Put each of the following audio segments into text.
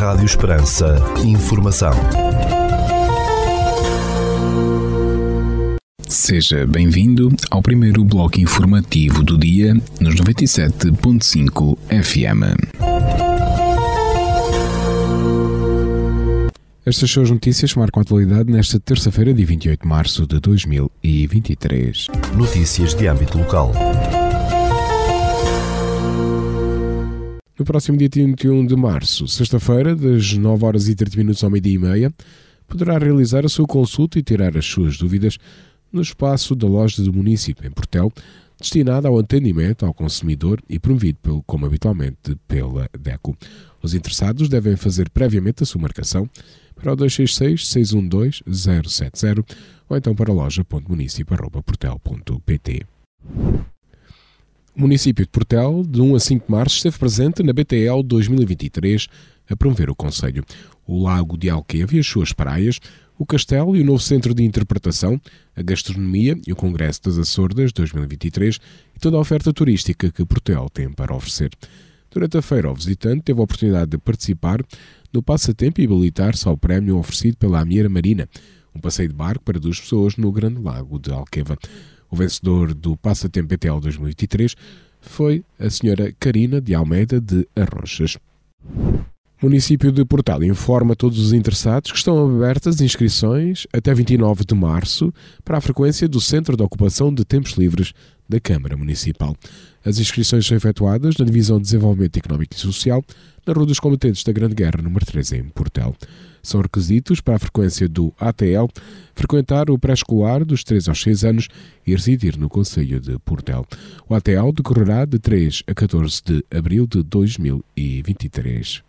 Rádio Esperança. Informação. Seja bem-vindo ao primeiro bloco informativo do dia nos 97.5 FM. Estas são as notícias que marcam a atualidade nesta terça-feira, dia 28 de março de 2023. Notícias de âmbito local. No próximo dia 21 de março, sexta-feira, das 9 horas e 30 minutos ao meio-dia e meia, poderá realizar a sua consulta e tirar as suas dúvidas no espaço da loja do município em Portel, destinada ao atendimento ao consumidor e promovido, pelo, como habitualmente, pela DECO. Os interessados devem fazer previamente a sua marcação para o 266-612-070 ou então para loja.municipio.portel.pt. O município de Portel, de 1 a 5 de março, esteve presente na BTL 2023 a promover o Conselho. O Lago de Alqueva e as suas praias, o Castelo e o novo Centro de Interpretação, a Gastronomia e o Congresso das Açordas 2023 e toda a oferta turística que Portel tem para oferecer. Durante a feira, o visitante teve a oportunidade de participar no passatempo e habilitar-se ao prémio oferecido pela Amiera Marina, um passeio de barco para duas pessoas no Grande Lago de Alqueva. O vencedor do Passatempo BTL 2023 foi a senhora Karina de Almeida de Arrochas. O município de Portal informa todos os interessados que estão abertas inscrições até 29 de março para a frequência do Centro de Ocupação de Tempos Livres da Câmara Municipal. As inscrições são efetuadas na Divisão de Desenvolvimento Económico e Social, na Rua dos Combatentes da Grande Guerra, número 13, em Portel. São requisitos para a frequência do ATL frequentar o pré-escolar dos 3 aos 6 anos e residir no Conselho de Portel. O ATL decorrerá de 3 a 14 de abril de 2023.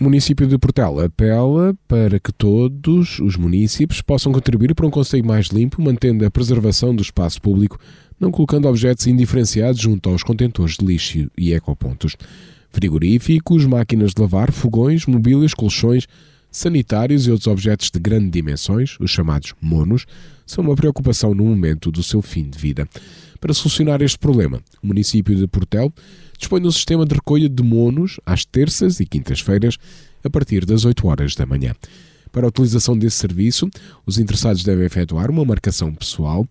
O município de Portel apela para que todos os municípios possam contribuir para um conselho mais limpo, mantendo a preservação do espaço público, não colocando objetos indiferenciados junto aos contentores de lixo e ecopontos. Frigoríficos, máquinas de lavar, fogões, mobílias, colchões, sanitários e outros objetos de grandes dimensões, os chamados monos, são uma preocupação no momento do seu fim de vida. Para solucionar este problema, o município de Portel dispõe de um sistema de recolha de monos às terças e quintas-feiras, a partir das 8 horas da manhã. Para a utilização desse serviço, os interessados devem efetuar uma marcação pessoal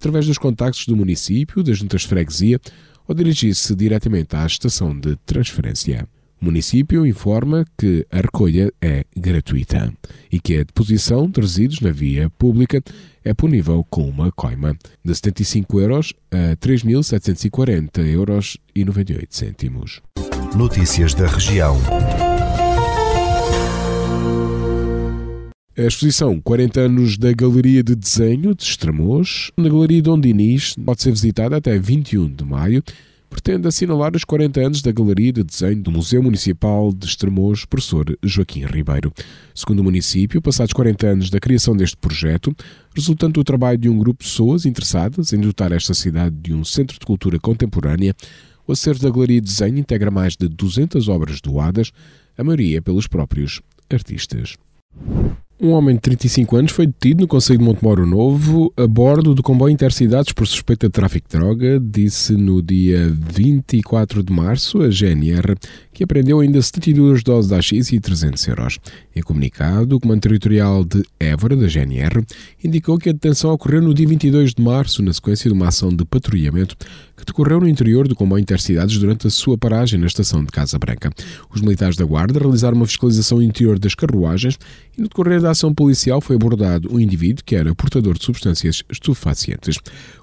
através dos contactos do município, das juntas de freguesia ou dirigir-se diretamente à estação de transferência. O município informa que a recolha é gratuita e que a deposição de resíduos na via pública é punível com uma coima de 75 euros a 3.740 euros e 98 cêntimos. Notícias da região. A exposição 40 anos da Galeria de Desenho de Estremoz, na Galeria Dom Dinis, pode ser visitada até 21 de maio pretende assinalar os 40 anos da Galeria de Desenho do Museu Municipal de Estremoz, professor Joaquim Ribeiro. Segundo o município, passados 40 anos da criação deste projeto, resultante do trabalho de um grupo de pessoas interessadas em dotar esta cidade de um centro de cultura contemporânea, o acervo da Galeria de Desenho integra mais de 200 obras doadas, a maioria pelos próprios artistas. Um homem de 35 anos foi detido no Conselho de Montemoro Novo a bordo do comboio Intercidades por suspeita de tráfico de droga, disse no dia 24 de março a GNR, que apreendeu ainda 72 doses de AX e 300 euros. Em comunicado, o Comando Territorial de Évora, da GNR, indicou que a detenção ocorreu no dia 22 de março, na sequência de uma ação de patrulhamento que decorreu no interior do comboio Intercidades durante a sua paragem na estação de Casa Branca. Os militares da Guarda realizaram uma fiscalização interior das carruagens e no decorrer da ação policial foi abordado um indivíduo que era portador de substâncias estupefacientes.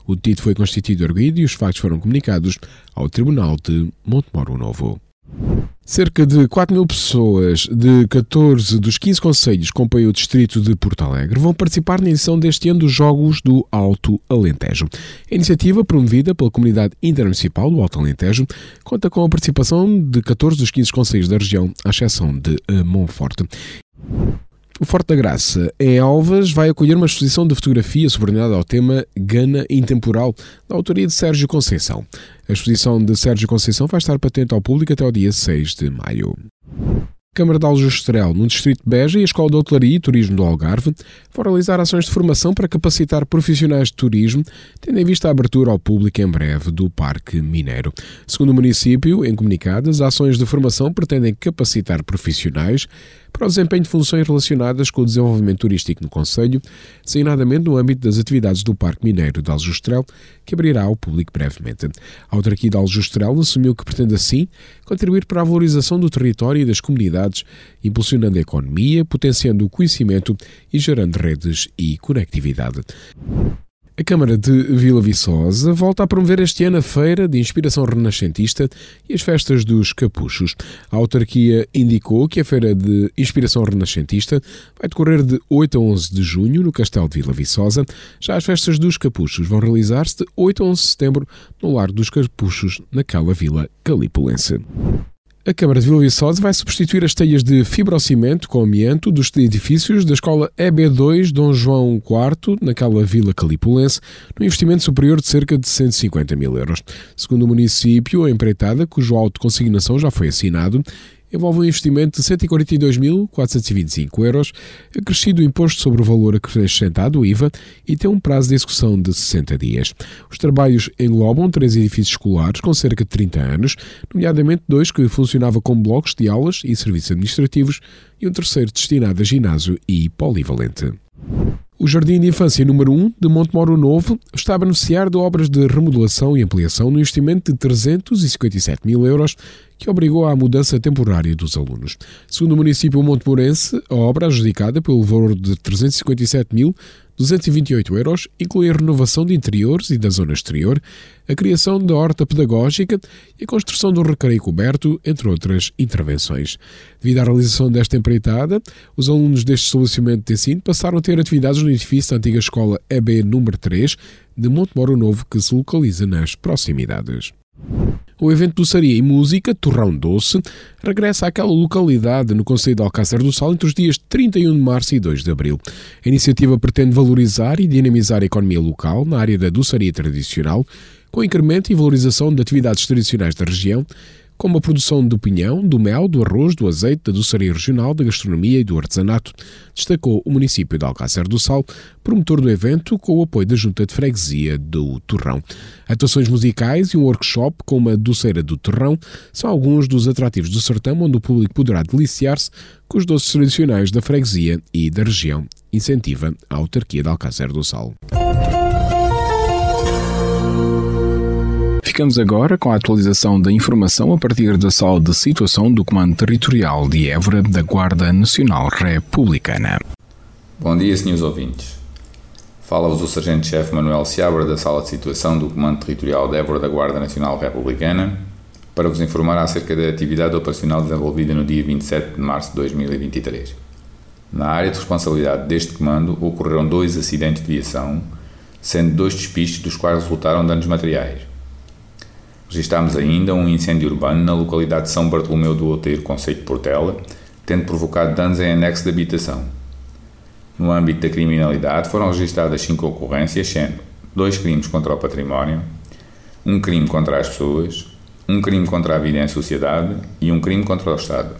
O detido foi constituído arguido e os factos foram comunicados ao Tribunal de Montemoro Novo. Cerca de 4 mil pessoas de 14 dos 15 conselhos que compõem o distrito de Porto Alegre vão participar na edição deste ano dos Jogos do Alto Alentejo. A iniciativa, promovida pela Comunidade Intermunicipal do Alto Alentejo, conta com a participação de 14 dos 15 conselhos da região, à exceção de Monforte. O Forte da Graça, em Alvas, vai acolher uma exposição de fotografia subordinada ao tema Gana Intemporal, da autoria de Sérgio Conceição. A exposição de Sérgio Conceição vai estar patente ao público até o dia 6 de maio. Câmara de Aljustrel, no Distrito de Beja, e a Escola de Hotelaria e Turismo do Algarve vão realizar ações de formação para capacitar profissionais de turismo, tendo em vista a abertura ao público em breve do Parque Mineiro. Segundo o município, em comunicadas, as ações de formação pretendem capacitar profissionais para o desempenho de funções relacionadas com o desenvolvimento turístico no Conselho, designadamente no âmbito das atividades do Parque Mineiro de Aljustrel, que abrirá ao público brevemente. A autarquia de Aljustrel assumiu que pretende, assim, contribuir para a valorização do território e das comunidades, impulsionando a economia, potenciando o conhecimento e gerando redes e conectividade. A Câmara de Vila Viçosa volta a promover este ano a Feira de Inspiração Renascentista e as Festas dos Capuchos. A autarquia indicou que a Feira de Inspiração Renascentista vai decorrer de 8 a 11 de junho no Castelo de Vila Viçosa. Já as Festas dos Capuchos vão realizar-se de 8 a 11 de setembro no Largo dos Capuchos, naquela vila calipulense. A Câmara de Vila Viçosa vai substituir as telhas de fibrocimento com amianto dos edifícios da Escola EB2 Dom João IV, naquela vila calipulense, num investimento superior de cerca de 150 mil euros. Segundo o município, a empreitada, cujo auto de consignação já foi assinado, envolve um investimento de 142.425 euros, acrescido o imposto sobre o valor acrescentado, o IVA, e tem um prazo de execução de 60 dias. Os trabalhos englobam três edifícios escolares com cerca de 30 anos, nomeadamente dois que funcionavam como blocos de aulas e serviços administrativos e um terceiro destinado a ginásio e polivalente. O Jardim de Infância número 1 de Montemoro Novo está a beneficiar de obras de remodelação e ampliação no investimento de 357 mil euros, que obrigou à mudança temporária dos alunos. Segundo o município montemorense, a obra adjudicada pelo valor de 357 mil 228 euros inclui a renovação de interiores e da zona exterior, a criação da horta pedagógica e a construção do recreio coberto, entre outras intervenções. Devido à realização desta empreitada, os alunos deste estabelecimento de ensino passaram a ter atividades no edifício da antiga escola EB número 3 de Montemoro Novo, que se localiza nas proximidades. O evento Doçaria e Música, Torrão Doce, regressa àquela localidade no Conselho de Alcácer do Sal entre os dias 31 de março e 2 de abril. A iniciativa pretende valorizar e dinamizar a economia local na área da doçaria tradicional, com incremento e valorização de atividades tradicionais da região, como a produção do pinhão, do mel, do arroz, do azeite, da doçaria regional, da gastronomia e do artesanato, destacou o município de Alcácer do Sal, promotor do evento, com o apoio da Junta de Freguesia do Torrão. Atuações musicais e um workshop com uma doceira do Torrão são alguns dos atrativos do sertão, onde o público poderá deliciar-se com os doces tradicionais da freguesia e da região. Incentiva a autarquia de Alcácer do Sal. Ficamos agora com a atualização da informação a partir da sala de situação do Comando Territorial de Évora da Guarda Nacional Republicana. Bom dia, senhores ouvintes. Fala-vos o Sargento-Chefe Manuel Seabra da Sala de Situação do Comando Territorial de Évora da Guarda Nacional Republicana para vos informar acerca da atividade operacional desenvolvida no dia 27 de março de 2023. Na área de responsabilidade deste comando ocorreram dois acidentes de viação, sendo dois despistes dos quais resultaram danos materiais. Registámos ainda um incêndio urbano na localidade de São Bartolomeu do Outeiro, Conceito de Portela, tendo provocado danos em anexo de habitação. No âmbito da criminalidade foram registradas cinco ocorrências, sendo dois crimes contra o património, um crime contra as pessoas, um crime contra a vida em sociedade e um crime contra o Estado.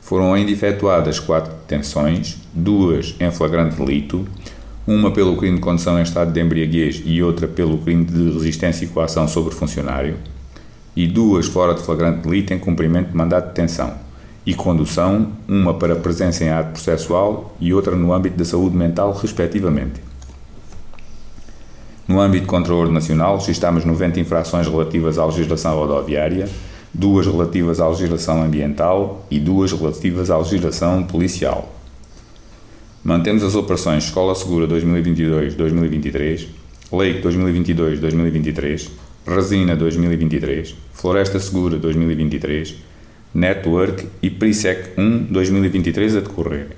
Foram ainda efetuadas quatro detenções, duas em flagrante delito, uma pelo crime de condução em estado de embriaguez e outra pelo crime de resistência e coação sobre funcionário, e duas fora de flagrante delito em cumprimento de mandato de detenção e condução, uma para presença em ato processual e outra no âmbito da saúde mental, respectivamente. No âmbito contra o ordem nacional, registramos 90 infrações relativas à legislação rodoviária, duas relativas à legislação ambiental e duas relativas à legislação policial. Mantemos as operações Escola Segura 2022-2023, Leite 2022-2023, Resina 2023, Floresta Segura 2023, Network e PRISEC 1 2023 a decorrer.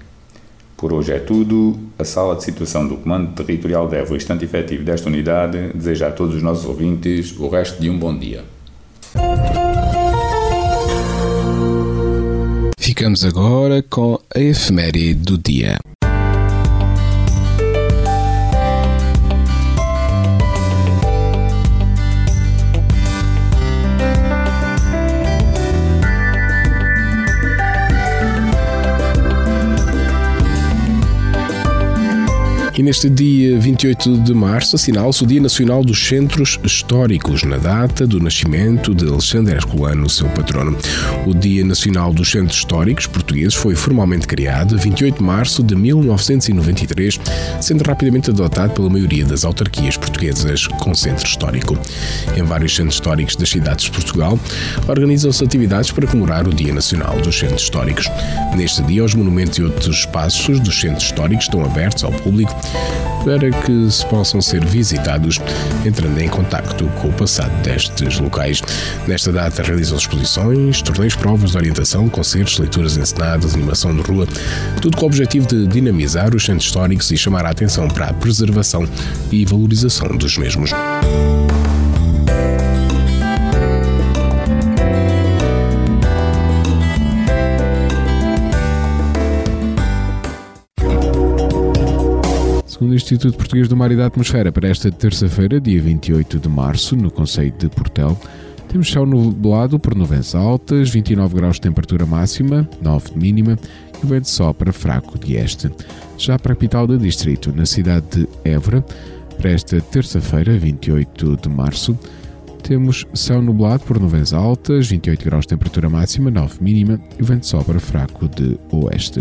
Por hoje é tudo. A sala de situação do Comando Territorial de Évora, instante efetivo desta unidade, deseja a todos os nossos ouvintes o resto de um bom dia. Ficamos agora com a efeméride do dia. E neste dia 28 de março assinala-se o Dia Nacional dos Centros Históricos, na data do nascimento de Alexandre Herculano, seu patrono. O Dia Nacional dos Centros Históricos Portugueses foi formalmente criado a 28 de março de 1993, sendo rapidamente adotado pela maioria das autarquias portuguesas com centro histórico. Em vários centros históricos das cidades de Portugal, organizam-se atividades para comemorar o Dia Nacional dos Centros Históricos. Neste dia, os monumentos e outros espaços dos centros históricos estão abertos ao público para que se possam ser visitados, entrando em contacto com o passado destes locais. Nesta data realizam exposições, torneios, provas de orientação, concertos, leituras encenadas, animação de rua, tudo com o objetivo de dinamizar os centros históricos e chamar a atenção para a preservação e valorização dos mesmos. Instituto Português do Mar e da Atmosfera, para esta terça-feira, dia 28 de março, no Conselho de Portel, temos céu nublado por nuvens altas, 29 graus de temperatura máxima, 9 de mínima e o vento sopra fraco de este. Já para a capital do distrito, na cidade de Évora, para esta terça-feira, 28 de março, temos céu nublado por nuvens altas, 28 graus de temperatura máxima, 9 mínima e o vento sopra fraco de oeste.